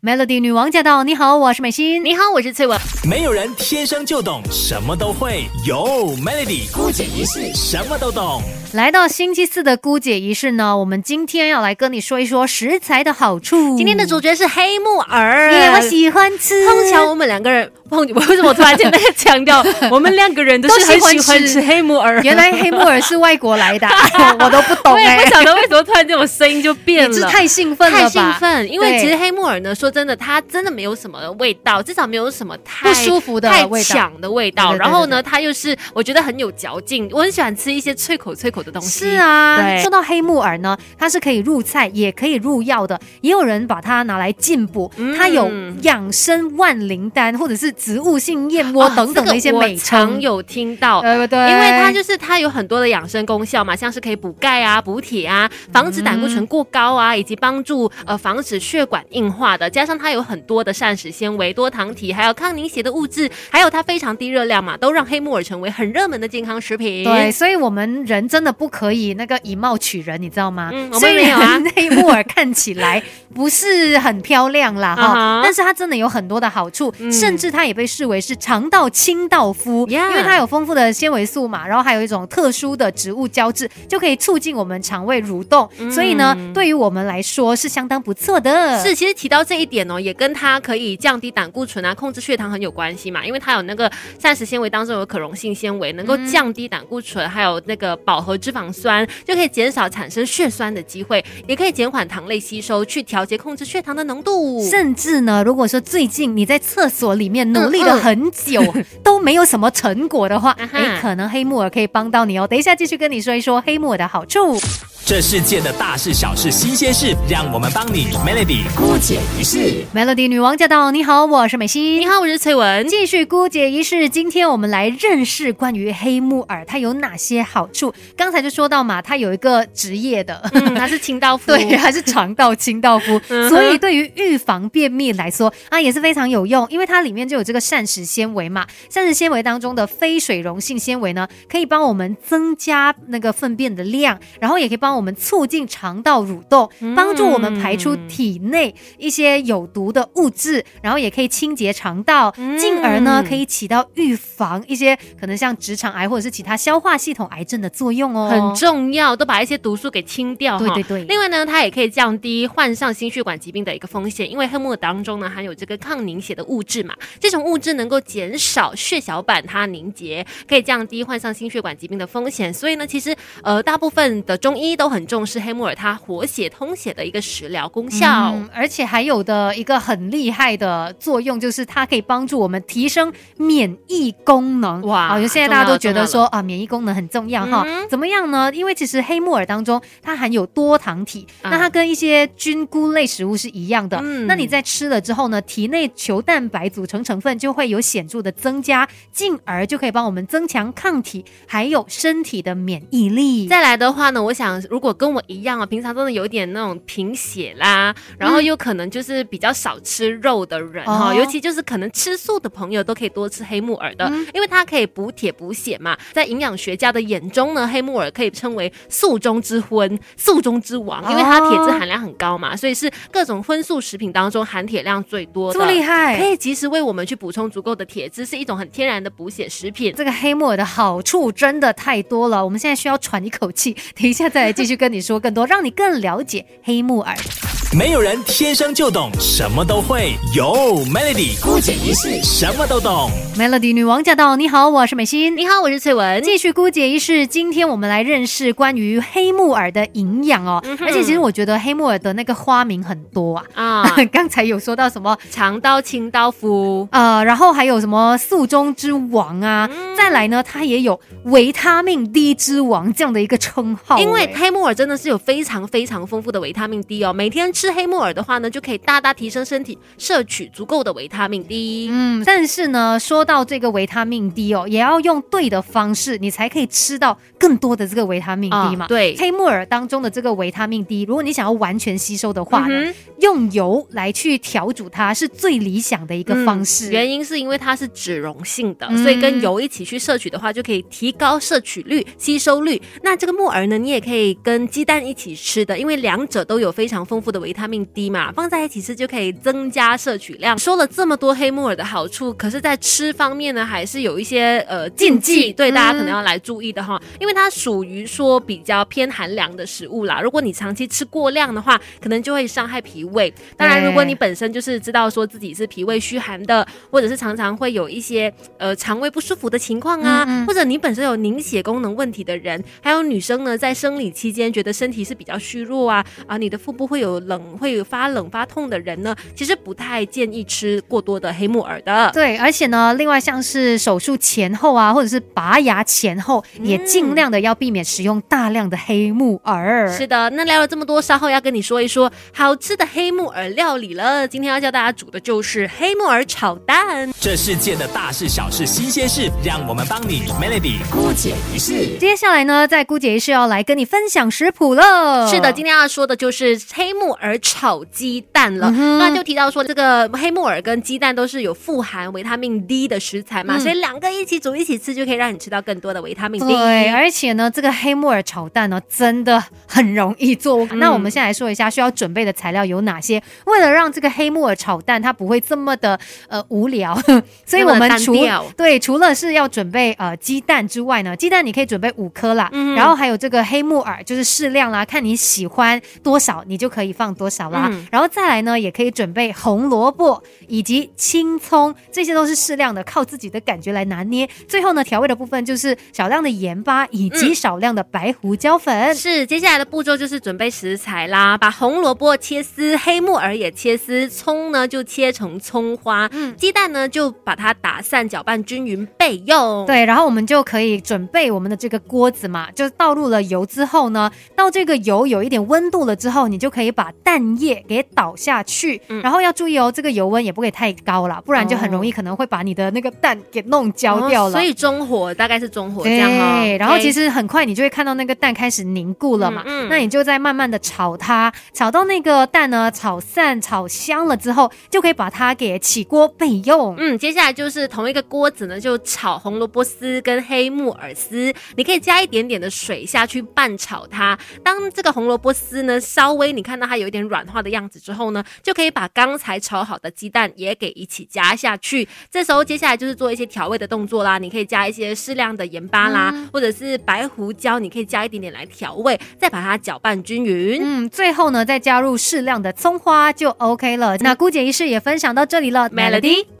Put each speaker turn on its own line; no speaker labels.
Melody 女王驾到！你好，我是美心。
你好，我是翠文。
没有人天生就懂什么都会，有 Melody 姑姐仪式什么都懂。
来到星期四的姑姐仪式呢，我们今天要来跟你说一说食材的好处。
今天的主角是黑木耳，
耶，我喜欢吃。
碰巧我们两个人，碰为什么突然间在强调 我们两个人都是很喜欢吃黑木耳？
原来黑木耳是外国来的，我都不懂
我也不晓得为什么突然间我声音就变了，
是太兴奋了
太兴奋，因为其实黑木耳呢，说真的，它真的没有什么味道，至少没有什么太
不舒服的、
太强的味道。然后呢，它又是我觉得很有嚼劲，我很喜欢吃一些脆口脆口的东西。
是啊，说到黑木耳呢，它是可以入菜，也可以入药的，也有人把它拿来进补，
嗯
它有养生万灵丹或者是植物性燕窝等等的一些美
哦这个常
称，
有听到。
对不对？
因为它就是它有很多的养生功效嘛，像是可以补钙啊、补铁啊、防止胆固醇过高啊，以及帮助呃防止血管硬化的。加上它有很多的膳食纤维、多糖体，还有抗凝血的物质，还有它非常低热量嘛，都让黑木耳成为很热门的健康食品。
对，所以我们人真的不可以那个以貌取人，你知道吗？
嗯我们没有啊
黑木耳看起来不是很漂亮啦 哈。但是它真的有很多的好处，
嗯。
甚至它也被视为是肠道清道夫因为它有丰富的纤维素嘛，然后还有一种特殊的植物胶质，就可以促进我们肠胃蠕动，所以呢，对于我们来说是相当不错的。
是，其实提到这一点哦，也跟它可以降低胆固醇啊、控制血糖很有关系嘛，因为它有那个膳食纤维当中有可溶性纤维，能够降低胆固醇，还有那个饱和脂肪酸，就可以减少产生血栓的机会，也可以减缓糖类吸收，去调节控制血糖的浓度。
甚至呢，如果说最近你在厕所里面努力了
嗯嗯
很久，都没有什么成果的话，
啊哈
哎、可能黑木耳可以帮到你哦。等一下继续跟你说一说黑木耳的好处。
这世界的大事小事新鲜事，让我们帮你 Melody 姑姐一事。
Melody 女王驾到！你好，我是美心。
你好，我是崔文。
继续姑姐一事，今天我们来认识关于黑木耳它有哪些好处。刚才就说到嘛，它有一个职业的，
嗯，它是清道夫。
对，还是肠道清道夫，所以对于预防便秘来说啊，也是非常有用，因为它里面就有这个膳食纤维嘛。膳食纤维当中的非水溶性纤维呢，可以帮我们增加那个粪便的量，然后也可以帮我们促进肠道蠕动，帮助我们排出体内一些有毒的物质，然后也可以清洁肠道，进而呢可以起到预防一些可能像直肠癌或者是其他消化系统癌症的作用哦，
很重要，都把一些毒素给清掉。
对对对。
另外呢，它也可以降低患上心血管疾病的一个风险，因为黑木耳当中呢含有这个抗凝血的物质嘛，这种物质能够减少血小板它凝结，可以降低患上心血管疾病的风险。所以呢，其实呃大部分的中医都很重视黑木耳它活血通血的一个食疗功效。
嗯，而且还有的一个很厉害的作用，就是它可以帮助我们提升免疫功能。
哇
啊，现在大家都觉得说啊，免疫功能很重要哈。
嗯
怎么样呢？因为其实黑木耳当中它含有多糖体，
啊
那它跟一些菌菇类食物是一样的。
嗯
那你在吃了之后呢，体内球蛋白组成成分就会有显著的增加，进而就可以帮我们增强抗体，还有身体的免疫力。
再来的话呢，我想如果跟我一样啊，平常真的有点那种贫血啦，然后又可能就是比较少吃肉的人哈、
哦
尤其就是可能吃素的朋友都可以多吃黑木耳的，因为它可以补铁补血嘛。在营养学家的眼中呢，黑木耳可以称为素中之荤、素中之王，因为它铁质含量很高嘛，所以是各种荤素食品当中含铁量最多的。
这么厉害，
可以及时为我们去补充足够的铁质，是一种很天然的补血食品。
这个黑木耳的好处真的太多了，我们现在需要喘一口气，等一下再来继续跟你说更多，让你更了解黑木耳。
没有人天生就懂什么都会，有 Melody 姑姐一世什么都懂。
Melody 女王驾到！你好，我是美心。
你好，我是翠文。
继续姑姐一世，今天我们来认识关于黑木耳的营养哦。
嗯
而且其实我觉得黑木耳的那个花名很多啊，
啊，
刚才有说到什么
长刀、清刀夫。
呃，然后还有什么素中之王啊，
嗯
再来呢，它也有维他命 D 之王这样的一个称号。
因为
哎
黑木耳真的是有非常非常丰富的维他命 D 哦，每天吃黑木耳的话呢，就可以大大提升身体摄取足够的维他命 D。
嗯，但是呢，说到这个维他命 D 哦，也要用对的方式，你才可以吃到更多的这个维他命 D 嘛。
啊对
黑木耳当中的这个维他命 D，如果你想要完全吸收的话呢，
嗯
用油来去调煮它是最理想的一个方式。
嗯原因是因为它是脂溶性的，
嗯
所以跟油一起去摄取的话，就可以提高摄取率、吸收率。那这个木耳呢，你也可以跟鸡蛋一起吃的，因为两者都有非常丰富的维维他命 D 嘛，放在一起吃就可以增加摄取量。说了这么多黑木耳的好处，可是，在吃方面呢，还是有一些呃禁忌，对大家可能要来注意的哈，因为它属于说比较偏寒凉的食物啦。如果你长期吃过量的话，可能就会伤害脾胃。当然，如果你本身就是知道说自己是脾胃虚寒的，或者是常常会有一些呃肠胃不舒服的情况啊，或者你本身有凝血功能问题的人，还有女生呢，在生理期间觉得身体是比较虚弱啊啊，你的腹部会有冷、会有发冷、发痛的人呢，其实不太建议吃过多的黑木耳的。
对，而且呢，另外像是手术前后啊，或者是拔牙前后，也尽量的要避免使用大量的黑木耳。
是的，那聊了这么多，稍后要跟你说一说好吃的黑木耳料理了。今天要教大家煮的就是黑木耳炒蛋。
这世界的大事小事新鲜事，让我们帮你 Melody 姑姐一事。
接下来呢，在姑姐一事要来跟你分享食谱了。
是的，今天要说的就是黑木耳炒鸡蛋了。那就提到说，这个黑木耳跟鸡蛋都是有富含维他命 D 的食材嘛，所以两个一起煮一起吃，就可以让你吃到更多的维他命 D。
对，而且呢，这个黑木耳炒蛋呢，真的很容易做。那我们先来说一下需要准备的材料有哪些。为了让这个黑木耳炒蛋它不会这么的呃无聊，所以我们除对除了是要准备呃鸡蛋之外呢，鸡蛋你可以准备五颗啦，然后还有这个黑木耳就是适量啦，看你喜欢多少你就可以放多少啦。然后再来呢，也可以准备红萝卜以及青葱，这些都是适量的，靠自己的感觉来拿捏。最后呢，调味的部分就是少量的盐巴以及少量的白胡椒粉。
是，接下来的步骤就是准备食材啦，把红萝卜切丝，黑木耳也切丝，葱呢就切成葱花，嗯，鸡蛋呢就把它打散，搅拌均匀备用。
对，然后我们就可以准备我们的这个锅子嘛，就倒入了油之后呢，到这个油有一点温度了之后，你就可以把蛋液给倒下去，然后要注意哦，这个油温也不可以太高了，不然就很容易可能会把你的那个蛋给弄焦掉了。
所以中火大概是中火这样哈。
然后其实很快你就会看到那个蛋开始凝固了嘛，那你就在慢慢的炒它，炒到那个蛋呢炒散、炒香了之后，就可以把它给起锅备用。
嗯，接下来就是同一个锅子呢，就炒红萝卜丝跟黑木耳丝，你可以加一点点的水下去拌炒它。当这个红萝卜丝呢稍微你看到它有一点软化的样子之后呢，就可以把刚才炒好的鸡蛋也给一起加下去。这时候接下来就是做一些调味的动作啦，你可以加一些适量的盐巴啦，或者是白胡椒，你可以加一点点来调味，再把它搅拌均匀。
嗯，最后呢再加入适量的葱花就 OK 了。那姑姐仪式也分享到这里了，Melody。